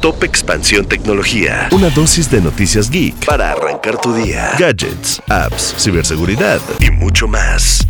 Top Expansión Tecnología. Una dosis de noticias geek para arrancar tu día. Gadgets, apps, ciberseguridad y mucho más.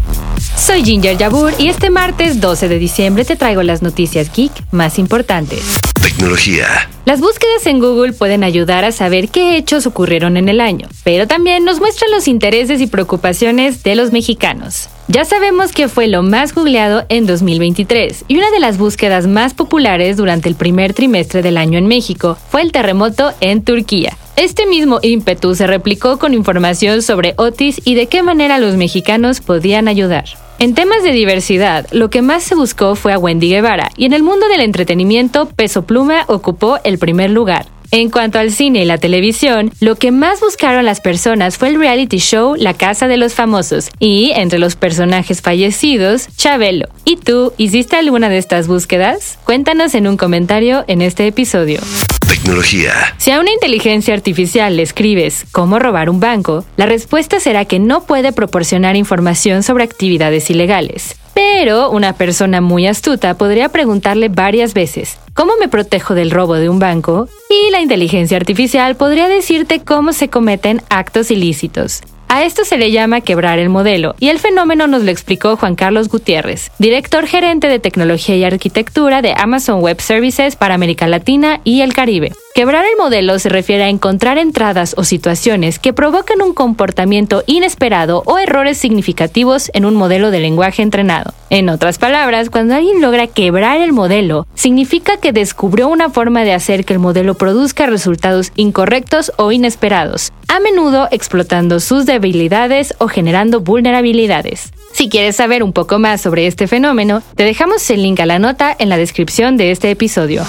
Soy Ginger Yabur y este martes 12 de diciembre te traigo las noticias geek más importantes. Tecnología. Las búsquedas en Google pueden ayudar a saber qué hechos ocurrieron en el año, pero también nos muestran los intereses y preocupaciones de los mexicanos. Ya sabemos que fue lo más googleado en 2023 y una de las búsquedas más populares durante el primer trimestre del año en México fue el terremoto en Turquía. Este mismo ímpetu se replicó con información sobre Otis y de qué manera los mexicanos podían ayudar. En temas de diversidad, lo que más se buscó fue a Wendy Guevara, y en el mundo del entretenimiento, Peso Pluma ocupó el primer lugar. En cuanto al cine y la televisión, lo que más buscaron las personas fue el reality show La Casa de los Famosos y, entre los personajes fallecidos, Chabelo. ¿Y tú, hiciste alguna de estas búsquedas? Cuéntanos en un comentario en este episodio. Tecnología. Si a una inteligencia artificial le escribes cómo robar un banco, la respuesta será que no puede proporcionar información sobre actividades ilegales. Pero una persona muy astuta podría preguntarle varias veces, ¿cómo me protejo del robo de un banco? Y la inteligencia artificial podría decirte cómo se cometen actos ilícitos. A esto se le llama quebrar el modelo, y el fenómeno nos lo explicó Juan Carlos Gutiérrez, director gerente de tecnología y arquitectura de Amazon Web Services para América Latina y el Caribe. Quebrar el modelo se refiere a encontrar entradas o situaciones que provocan un comportamiento inesperado o errores significativos en un modelo de lenguaje entrenado. En otras palabras, cuando alguien logra quebrar el modelo, significa que descubrió una forma de hacer que el modelo produzca resultados incorrectos o inesperados, a menudo explotando sus debilidades o generando vulnerabilidades. Si quieres saber un poco más sobre este fenómeno, te dejamos el link a la nota en la descripción de este episodio.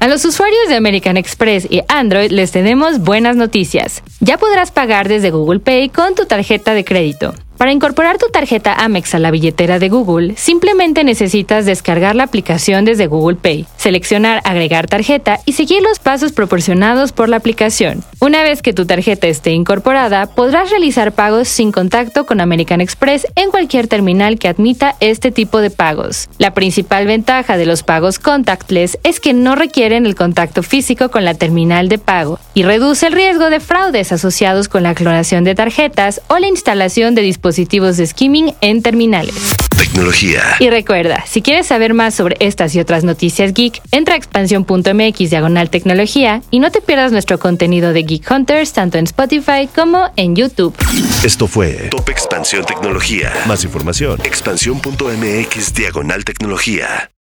A los usuarios de American Express y Android les tenemos buenas noticias. Ya podrás pagar desde Google Pay con tu tarjeta de crédito. Para incorporar tu tarjeta Amex a la billetera de Google, simplemente necesitas descargar la aplicación desde Google Pay, seleccionar agregar tarjeta y seguir los pasos proporcionados por la aplicación. Una vez que tu tarjeta esté incorporada, podrás realizar pagos sin contacto con American Express en cualquier terminal que admita este tipo de pagos. La principal ventaja de los pagos contactless es que no requieren el contacto físico con la terminal de pago y reduce el riesgo de fraudes asociados con la clonación de tarjetas o la instalación de dispositivos dispositivos de skimming en terminales. Tecnología. Y recuerda, si quieres saber más sobre estas y otras noticias geek, entra a expansión.mx diagonal tecnología y no te pierdas nuestro contenido de Geek Hunters tanto en Spotify como en YouTube. Esto fue Top Expansión Tecnología. Más información, expansión.mx diagonal tecnología.